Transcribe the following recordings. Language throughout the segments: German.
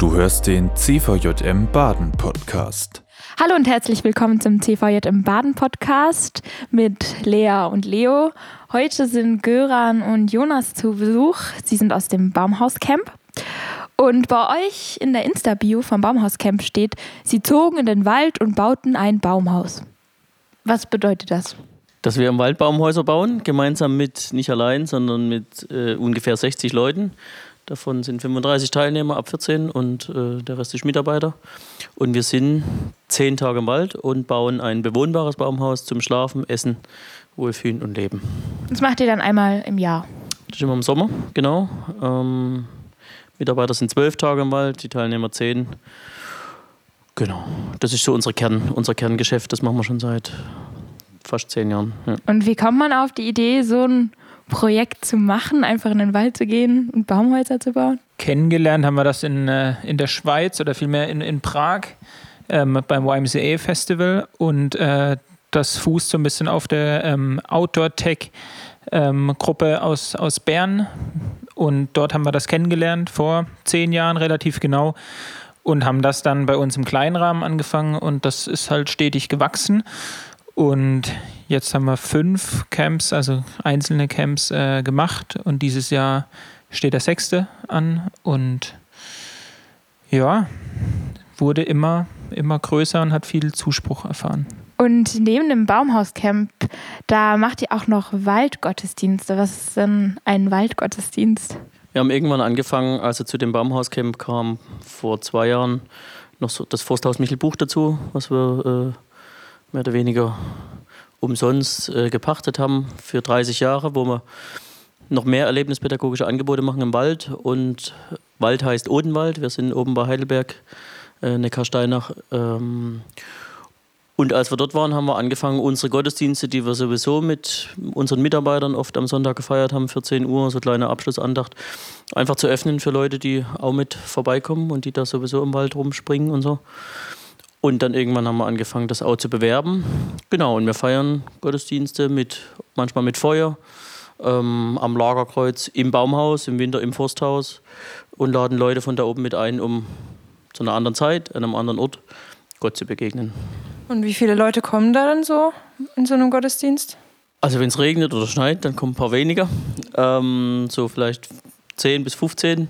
Du hörst den CVJM Baden Podcast. Hallo und herzlich willkommen zum CVJM Baden Podcast mit Lea und Leo. Heute sind Göran und Jonas zu Besuch. Sie sind aus dem Baumhauscamp. Und bei euch in der Insta-Bio vom Baumhauscamp steht, sie zogen in den Wald und bauten ein Baumhaus. Was bedeutet das? Dass wir im Wald Baumhäuser bauen, gemeinsam mit, nicht allein, sondern mit äh, ungefähr 60 Leuten. Davon sind 35 Teilnehmer ab 14 und äh, der Rest ist Mitarbeiter. Und wir sind zehn Tage im Wald und bauen ein bewohnbares Baumhaus zum Schlafen, Essen, Wohlfühlen und Leben. Das macht ihr dann einmal im Jahr? Das ist immer im Sommer, genau. Ähm, Mitarbeiter sind zwölf Tage im Wald, die Teilnehmer zehn. Genau, das ist so unser Kern, unser Kerngeschäft. Das machen wir schon seit fast zehn Jahren. Ja. Und wie kommt man auf die Idee, so ein Projekt zu machen, einfach in den Wald zu gehen und Baumhäuser zu bauen? Kennengelernt haben wir das in, äh, in der Schweiz oder vielmehr in, in Prag ähm, beim YMCA Festival und äh, das fußt so ein bisschen auf der ähm, Outdoor-Tech-Gruppe ähm, aus, aus Bern und dort haben wir das kennengelernt vor zehn Jahren relativ genau und haben das dann bei uns im kleinen Rahmen angefangen und das ist halt stetig gewachsen. Und jetzt haben wir fünf Camps, also einzelne Camps äh, gemacht und dieses Jahr steht der sechste an und ja, wurde immer, immer größer und hat viel Zuspruch erfahren. Und neben dem Baumhauscamp, da macht ihr auch noch Waldgottesdienste. Was ist denn ein Waldgottesdienst? Wir haben irgendwann angefangen, als er zu dem Baumhauscamp kam, vor zwei Jahren, noch so das Forsthaus Michelbuch dazu, was wir äh, mehr oder weniger umsonst äh, gepachtet haben für 30 Jahre, wo wir noch mehr erlebnispädagogische Angebote machen im Wald. Und Wald heißt Odenwald. Wir sind oben bei Heidelberg, äh, Neckarsteinach. Ähm, und als wir dort waren, haben wir angefangen, unsere Gottesdienste, die wir sowieso mit unseren Mitarbeitern oft am Sonntag gefeiert haben, 14 Uhr, so kleine Abschlussandacht, einfach zu öffnen für Leute, die auch mit vorbeikommen und die da sowieso im Wald rumspringen und so. Und dann irgendwann haben wir angefangen, das auch zu bewerben. Genau, und wir feiern Gottesdienste mit, manchmal mit Feuer, ähm, am Lagerkreuz, im Baumhaus, im Winter im Forsthaus und laden Leute von da oben mit ein, um zu einer anderen Zeit, an einem anderen Ort Gott zu begegnen. Und wie viele Leute kommen da dann so in so einem Gottesdienst? Also wenn es regnet oder schneit, dann kommen ein paar weniger. Ähm, so vielleicht 10 bis 15.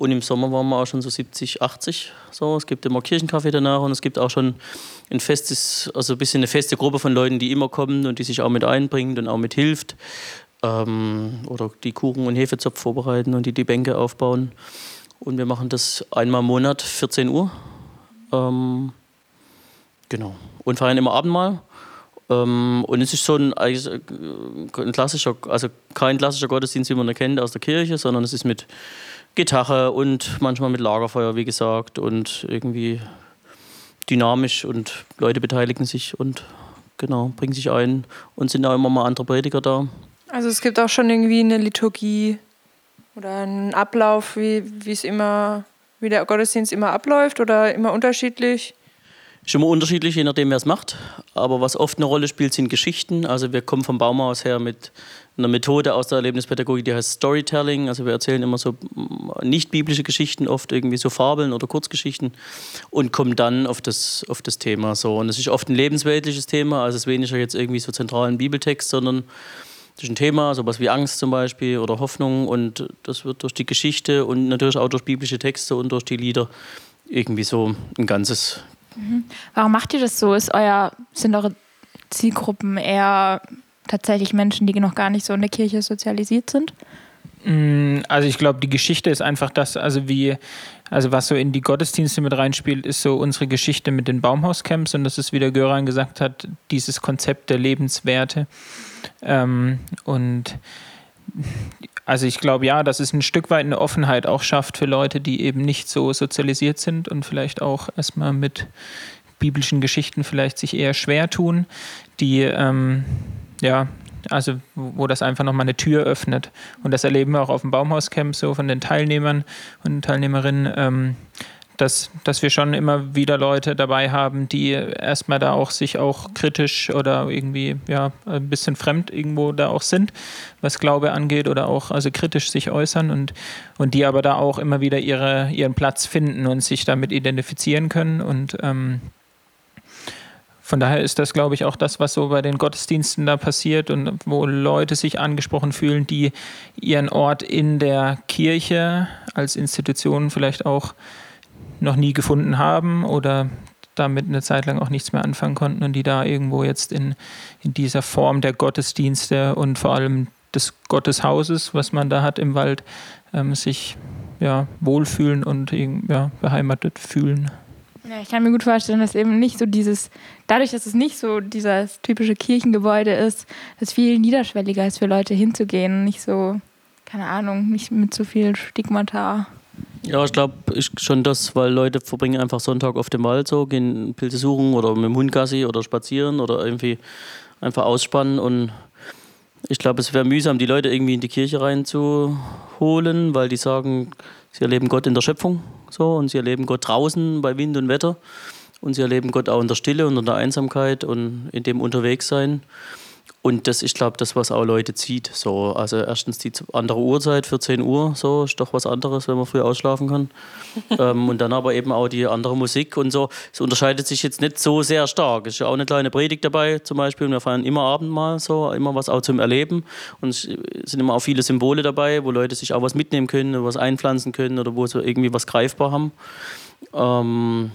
Und im Sommer waren wir auch schon so 70, 80. So. Es gibt immer Kirchenkaffee danach und es gibt auch schon ein festes, also ein bisschen eine feste Gruppe von Leuten, die immer kommen und die sich auch mit einbringt und auch mit hilft. Ähm, oder die Kuchen und Hefezopf vorbereiten und die die Bänke aufbauen. Und wir machen das einmal im Monat, 14 Uhr. Ähm, genau. Und feiern immer Abendmahl. Ähm, und es ist so ein, ein klassischer, also kein klassischer Gottesdienst, wie man ihn kennt aus der Kirche, sondern es ist mit Gitarre und manchmal mit Lagerfeuer, wie gesagt, und irgendwie dynamisch und Leute beteiligen sich und genau, bringen sich ein und sind auch immer mal andere Prediger da. Also es gibt auch schon irgendwie eine Liturgie oder einen Ablauf, wie, wie es immer, wie der Gottesdienst immer abläuft oder immer unterschiedlich? Ist immer unterschiedlich, je nachdem, wer es macht. Aber was oft eine Rolle spielt, sind Geschichten. Also wir kommen vom Baumhaus her mit einer Methode aus der Erlebnispädagogik, die heißt Storytelling. Also wir erzählen immer so mm, nicht biblische Geschichten, oft irgendwie so Fabeln oder Kurzgeschichten und kommen dann auf das, auf das Thema. So. Und es ist oft ein lebensweltliches Thema, also es ist weniger jetzt irgendwie so zentralen Bibeltext, sondern es ist ein Thema, sowas wie Angst zum Beispiel oder Hoffnung und das wird durch die Geschichte und natürlich auch durch biblische Texte und durch die Lieder irgendwie so ein ganzes Mhm. Warum macht ihr das so? Ist euer, sind eure Zielgruppen eher tatsächlich Menschen, die noch gar nicht so in der Kirche sozialisiert sind? Mm, also ich glaube, die Geschichte ist einfach das, also wie, also was so in die Gottesdienste mit reinspielt, ist so unsere Geschichte mit den Baumhauscamps und das ist, wie der Göran gesagt hat, dieses Konzept der Lebenswerte. Ähm, und also ich glaube ja, dass es ein Stück weit eine Offenheit auch schafft für Leute, die eben nicht so sozialisiert sind und vielleicht auch erstmal mit biblischen Geschichten vielleicht sich eher schwer tun, die ähm, ja, also wo das einfach nochmal eine Tür öffnet. Und das erleben wir auch auf dem Baumhauscamp so von den Teilnehmern und Teilnehmerinnen, ähm, dass, dass wir schon immer wieder Leute dabei haben, die erstmal da auch sich auch kritisch oder irgendwie ja ein bisschen fremd irgendwo da auch sind, was Glaube angeht oder auch also kritisch sich äußern und, und die aber da auch immer wieder ihre, ihren Platz finden und sich damit identifizieren können. Und ähm, von daher ist das, glaube ich, auch das, was so bei den Gottesdiensten da passiert und wo Leute sich angesprochen fühlen, die ihren Ort in der Kirche als Institution vielleicht auch noch nie gefunden haben oder damit eine Zeit lang auch nichts mehr anfangen konnten und die da irgendwo jetzt in, in dieser Form der Gottesdienste und vor allem des Gotteshauses, was man da hat im Wald, ähm, sich ja, wohlfühlen und ja, beheimatet fühlen. Ja, ich kann mir gut vorstellen, dass eben nicht so dieses, dadurch, dass es nicht so dieses typische Kirchengebäude ist, dass viel niederschwelliger ist für Leute hinzugehen. Nicht so, keine Ahnung, nicht mit so viel Stigmata. Ja, ich glaube schon das, weil Leute verbringen einfach Sonntag auf dem Wald so, gehen Pilze suchen oder mit dem Hund Gassi oder spazieren oder irgendwie einfach ausspannen und ich glaube, es wäre mühsam, die Leute irgendwie in die Kirche reinzuholen, weil die sagen, sie erleben Gott in der Schöpfung so und sie erleben Gott draußen bei Wind und Wetter und sie erleben Gott auch in der Stille und in der Einsamkeit und in dem Unterwegssein. Und das, ich glaube, das, was auch Leute zieht. So, also erstens die andere Uhrzeit, 14 Uhr, so ist doch was anderes, wenn man früh ausschlafen kann. ähm, und dann aber eben auch die andere Musik und so. Es unterscheidet sich jetzt nicht so sehr stark. Es ist ja auch eine kleine Predigt dabei, zum Beispiel. Und wir feiern immer Abendmahl, so, immer was auch zum Erleben. Und es sind immer auch viele Symbole dabei, wo Leute sich auch was mitnehmen können, was einpflanzen können oder wo sie irgendwie was greifbar haben. Ähm,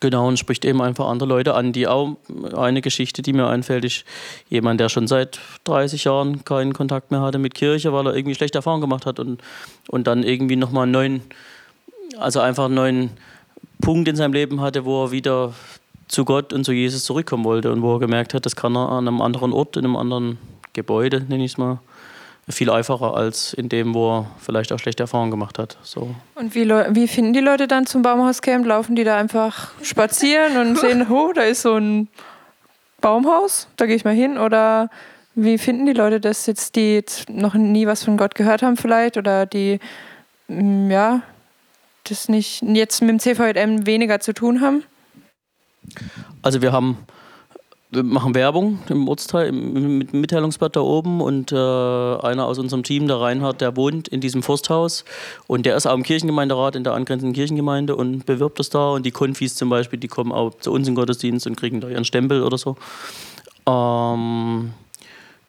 Genau, und spricht eben einfach andere Leute an, die auch eine Geschichte, die mir einfällt, ist jemand, der schon seit 30 Jahren keinen Kontakt mehr hatte mit Kirche, weil er irgendwie schlechte Erfahrungen gemacht hat und, und dann irgendwie nochmal einen neuen, also einfach einen neuen Punkt in seinem Leben hatte, wo er wieder zu Gott und zu Jesus zurückkommen wollte und wo er gemerkt hat, das kann er an einem anderen Ort, in einem anderen Gebäude, nenne ich es mal, viel einfacher als in dem, wo er vielleicht auch schlechte Erfahrungen gemacht hat. So. Und wie, wie finden die Leute dann zum Baumhauscamp? Laufen die da einfach spazieren und sehen, oh, da ist so ein Baumhaus, da gehe ich mal hin? Oder wie finden die Leute das jetzt, die jetzt noch nie was von Gott gehört haben vielleicht oder die, mm, ja, das nicht jetzt mit dem CVM weniger zu tun haben? Also wir haben wir machen Werbung im Ortsteil, im, Mitteilungsblatt da oben und äh, einer aus unserem Team, der Reinhard, der wohnt in diesem Forsthaus und der ist auch im Kirchengemeinderat in der angrenzenden Kirchengemeinde und bewirbt das da und die Konfis zum Beispiel, die kommen auch zu uns in den Gottesdienst und kriegen da ihren Stempel oder so. Ähm,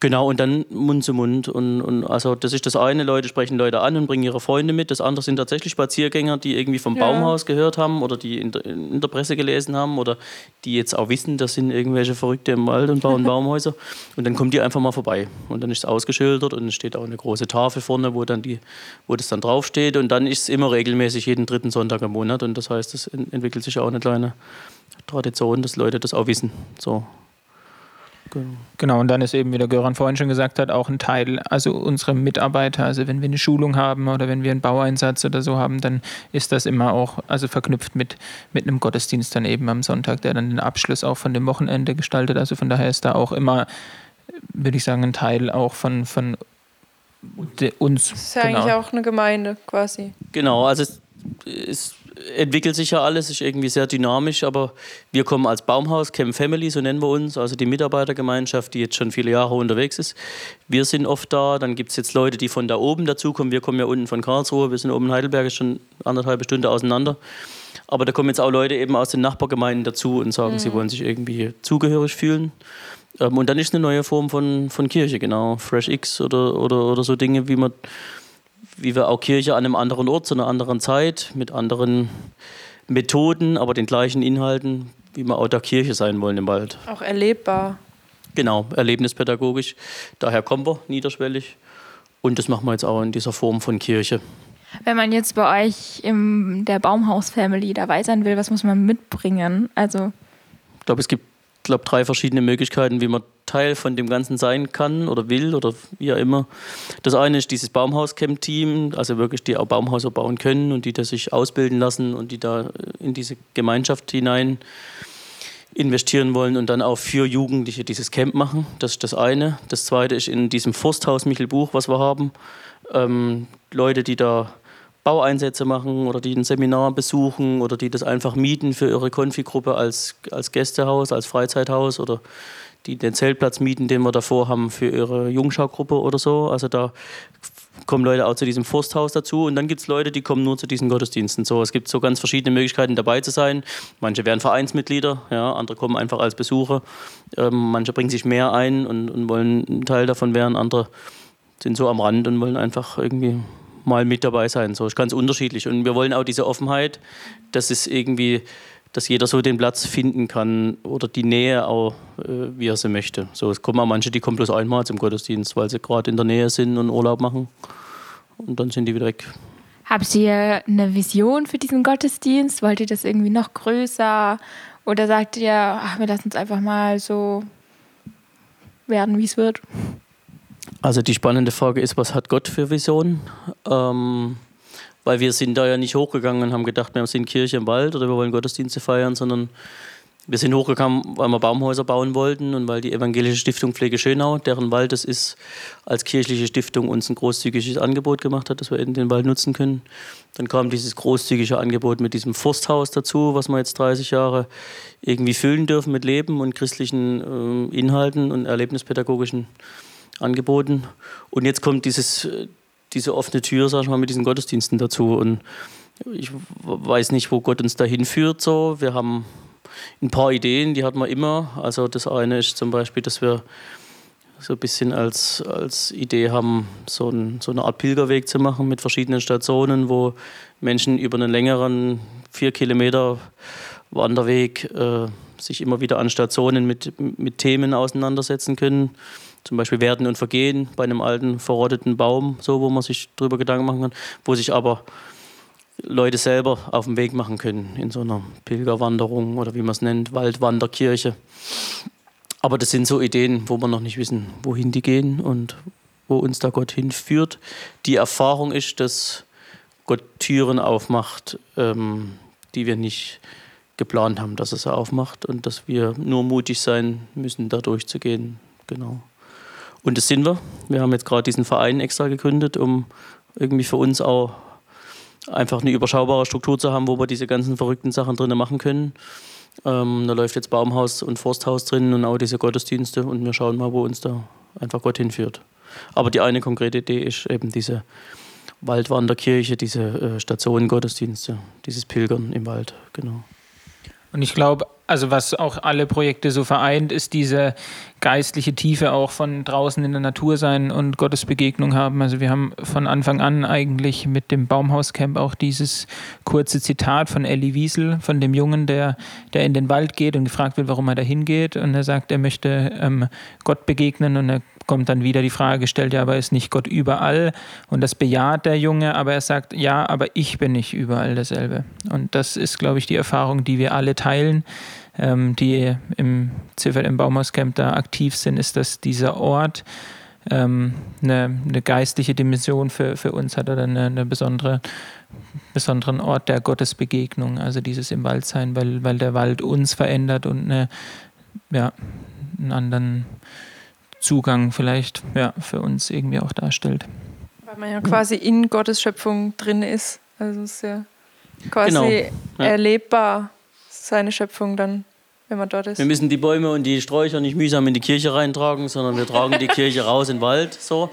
Genau, und dann Mund zu Mund. Und, und also das ist das eine, Leute sprechen Leute an und bringen ihre Freunde mit. Das andere sind tatsächlich Spaziergänger, die irgendwie vom ja. Baumhaus gehört haben oder die in der, in der, Presse gelesen haben oder die jetzt auch wissen, das sind irgendwelche Verrückte im Wald und bauen Baumhäuser. Und dann kommen die einfach mal vorbei. Und dann ist es ausgeschildert und es steht auch eine große Tafel vorne, wo, dann die, wo das dann draufsteht. Und dann ist es immer regelmäßig jeden dritten Sonntag im Monat. Und das heißt, es entwickelt sich auch eine kleine Tradition, dass Leute das auch wissen. So. Genau. genau, und dann ist eben, wie der Göran vorhin schon gesagt hat, auch ein Teil, also unsere Mitarbeiter, also wenn wir eine Schulung haben oder wenn wir einen Baueinsatz oder so haben, dann ist das immer auch also verknüpft mit, mit einem Gottesdienst dann eben am Sonntag, der dann den Abschluss auch von dem Wochenende gestaltet. Also von daher ist da auch immer, würde ich sagen, ein Teil auch von, von uns. Das ist ja genau. eigentlich auch eine Gemeinde quasi. Genau, also es ist entwickelt sich ja alles, ist irgendwie sehr dynamisch, aber wir kommen als Baumhaus, Camp Family, so nennen wir uns, also die Mitarbeitergemeinschaft, die jetzt schon viele Jahre unterwegs ist. Wir sind oft da, dann gibt es jetzt Leute, die von da oben dazukommen. Wir kommen ja unten von Karlsruhe, wir sind oben in Heidelberg, ist schon anderthalb Stunden auseinander. Aber da kommen jetzt auch Leute eben aus den Nachbargemeinden dazu und sagen, mhm. sie wollen sich irgendwie zugehörig fühlen. Ähm, und dann ist eine neue Form von, von Kirche, genau. Fresh X oder, oder, oder so Dinge, wie man wie wir auch Kirche an einem anderen Ort, zu einer anderen Zeit, mit anderen Methoden, aber den gleichen Inhalten, wie wir auch der Kirche sein wollen im Wald. Auch erlebbar. Genau, erlebnispädagogisch. Daher kommen wir niederschwellig. Und das machen wir jetzt auch in dieser Form von Kirche. Wenn man jetzt bei euch in der Baumhaus-Family dabei sein will, was muss man mitbringen? Also ich glaube, es gibt glaube, drei verschiedene Möglichkeiten, wie man Teil von dem Ganzen sein kann oder will oder wie auch immer. Das eine ist dieses Baumhauscamp-Team, also wirklich die auch Baumhäuser bauen können und die das sich ausbilden lassen und die da in diese Gemeinschaft hinein investieren wollen und dann auch für Jugendliche dieses Camp machen. Das ist das eine. Das zweite ist in diesem Forsthaus Michelbuch, was wir haben, ähm, Leute, die da Baueinsätze machen oder die ein Seminar besuchen oder die das einfach mieten für ihre Konfigruppe als, als Gästehaus, als Freizeithaus oder die den Zeltplatz mieten, den wir davor haben für ihre Jungschaugruppe oder so. Also da kommen Leute auch zu diesem Forsthaus dazu und dann gibt es Leute, die kommen nur zu diesen Gottesdiensten. So, es gibt so ganz verschiedene Möglichkeiten dabei zu sein. Manche werden Vereinsmitglieder, ja, andere kommen einfach als Besucher. Ähm, manche bringen sich mehr ein und, und wollen ein Teil davon werden, andere sind so am Rand und wollen einfach irgendwie mal mit dabei sein. So ist ganz unterschiedlich. Und wir wollen auch diese Offenheit, dass es irgendwie, dass jeder so den Platz finden kann oder die Nähe auch, äh, wie er sie möchte. So, es kommen auch manche, die kommen bloß einmal zum Gottesdienst, weil sie gerade in der Nähe sind und Urlaub machen. Und dann sind die wieder weg. Habt ihr eine Vision für diesen Gottesdienst? Wollt ihr das irgendwie noch größer? Oder sagt ihr, ach, wir lassen es einfach mal so werden, wie es wird? Also die spannende Frage ist, was hat Gott für Visionen? Ähm, weil wir sind da ja nicht hochgegangen und haben gedacht, wir sind Kirche im Wald oder wir wollen Gottesdienste feiern, sondern wir sind hochgegangen, weil wir Baumhäuser bauen wollten und weil die Evangelische Stiftung Pflege Schönau, deren Wald es ist, als kirchliche Stiftung uns ein großzügiges Angebot gemacht hat, dass wir eben den Wald nutzen können. Dann kam dieses großzügige Angebot mit diesem Forsthaus dazu, was wir jetzt 30 Jahre irgendwie füllen dürfen mit Leben und christlichen äh, Inhalten und erlebnispädagogischen Angeboten. Und jetzt kommt dieses, diese offene Tür, sag ich mal, mit diesen Gottesdiensten dazu. Und ich weiß nicht, wo Gott uns dahin führt. So. Wir haben ein paar Ideen, die hat man immer. Also das eine ist zum Beispiel, dass wir so ein bisschen als, als Idee haben, so, ein, so eine Art Pilgerweg zu machen mit verschiedenen Stationen, wo Menschen über einen längeren vier Kilometer Wanderweg äh, sich immer wieder an Stationen mit, mit Themen auseinandersetzen können. Zum Beispiel Werden und Vergehen bei einem alten, verrotteten Baum, so wo man sich darüber Gedanken machen kann, wo sich aber Leute selber auf den Weg machen können in so einer Pilgerwanderung oder wie man es nennt, Waldwanderkirche. Aber das sind so Ideen, wo wir noch nicht wissen, wohin die gehen und wo uns da Gott hinführt. Die Erfahrung ist, dass Gott Türen aufmacht, ähm, die wir nicht geplant haben, dass er sie aufmacht und dass wir nur mutig sein müssen, da durchzugehen. Genau. Und das sind wir. Wir haben jetzt gerade diesen Verein extra gegründet, um irgendwie für uns auch einfach eine überschaubare Struktur zu haben, wo wir diese ganzen verrückten Sachen drinnen machen können. Ähm, da läuft jetzt Baumhaus und Forsthaus drin und auch diese Gottesdienste und wir schauen mal, wo uns da einfach Gott hinführt. Aber die eine konkrete Idee ist eben diese Waldwanderkirche, diese äh, Stationen Gottesdienste, dieses Pilgern im Wald, genau. Und ich glaube, also was auch alle Projekte so vereint, ist diese geistliche Tiefe auch von draußen in der Natur sein und Gottes Begegnung haben. Also wir haben von Anfang an eigentlich mit dem Baumhauscamp auch dieses kurze Zitat von Elli Wiesel, von dem Jungen, der, der in den Wald geht und gefragt wird, warum er da hingeht. Und er sagt, er möchte ähm, Gott begegnen und er kommt dann wieder die Frage gestellt, ja, aber ist nicht Gott überall? Und das bejaht der Junge, aber er sagt, ja, aber ich bin nicht überall dasselbe. Und das ist, glaube ich, die Erfahrung, die wir alle teilen, ähm, die im Ziffer im Baumhauscamp da aktiv sind, ist, dass dieser Ort ähm, eine, eine, geistliche Dimension für, für uns hat oder eine, eine besondere besonderen Ort der Gottesbegegnung, also dieses im Wald sein, weil, weil der Wald uns verändert und eine, ja, einen anderen Zugang vielleicht ja, für uns irgendwie auch darstellt. Weil man ja quasi in Gottes Schöpfung drin ist. Also es ist ja quasi genau. ja. erlebbar, seine Schöpfung dann, wenn man dort ist. Wir müssen die Bäume und die Sträucher nicht mühsam in die Kirche reintragen, sondern wir tragen die Kirche raus in den Wald. So.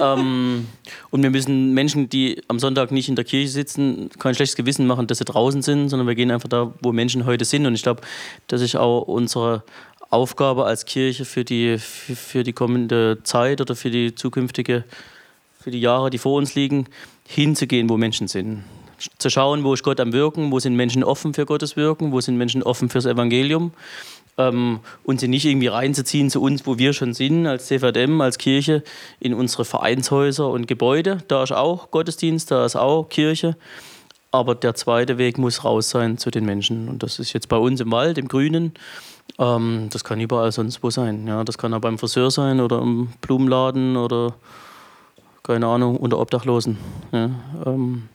Ähm, und wir müssen Menschen, die am Sonntag nicht in der Kirche sitzen, kein schlechtes Gewissen machen, dass sie draußen sind, sondern wir gehen einfach da, wo Menschen heute sind. Und ich glaube, das ist auch unsere Aufgabe als Kirche für die, für, für die kommende Zeit oder für die zukünftige, für die Jahre, die vor uns liegen, hinzugehen, wo Menschen sind. Zu schauen, wo ist Gott am Wirken, wo sind Menschen offen für Gottes Wirken, wo sind Menschen offen fürs Evangelium ähm, und sie nicht irgendwie reinzuziehen zu uns, wo wir schon sind, als CVDM, als Kirche, in unsere Vereinshäuser und Gebäude. Da ist auch Gottesdienst, da ist auch Kirche. Aber der zweite Weg muss raus sein zu den Menschen. Und das ist jetzt bei uns im Wald, im Grünen. Ähm, das kann überall sonst wo sein. Ja, das kann auch beim Friseur sein oder im Blumenladen oder keine Ahnung, unter Obdachlosen. Ja, ähm,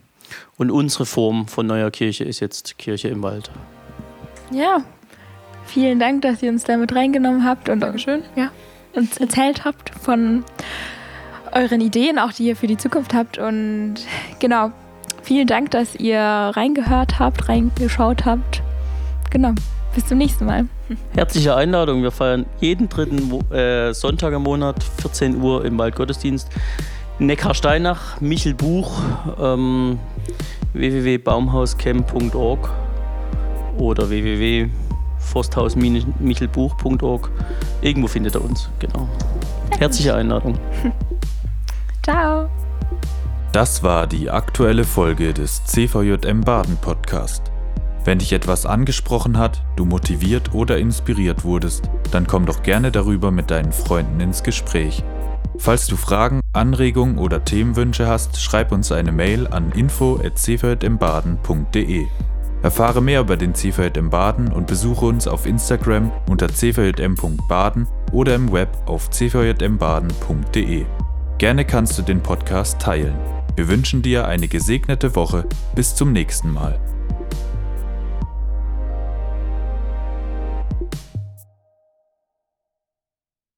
und unsere Form von neuer Kirche ist jetzt Kirche im Wald. Ja, vielen Dank, dass ihr uns damit reingenommen habt und Dankeschön. Ja, uns erzählt habt von euren Ideen, auch die ihr für die Zukunft habt. Und genau, Vielen Dank, dass ihr reingehört habt, reingeschaut habt. Genau. Bis zum nächsten Mal. Herzliche Einladung. Wir feiern jeden dritten äh, Sonntag im Monat, 14 Uhr im Waldgottesdienst. Neckarsteinach, Michel Buch, ähm, www.baumhauscamp.org oder www.forsthaus-michelbuch.org. Irgendwo findet er uns, genau. Herzliche Einladung. Ciao. Das war die aktuelle Folge des CVJM Baden Podcast. Wenn dich etwas angesprochen hat, du motiviert oder inspiriert wurdest, dann komm doch gerne darüber mit deinen Freunden ins Gespräch. Falls du Fragen, Anregungen oder Themenwünsche hast, schreib uns eine Mail an info@cvjmbaden.de. Erfahre mehr über den CVJM Baden und besuche uns auf Instagram unter cvjm.baden oder im Web auf cvjmbaden.de. Gerne kannst du den Podcast teilen. Wir wünschen dir eine gesegnete Woche. Bis zum nächsten Mal.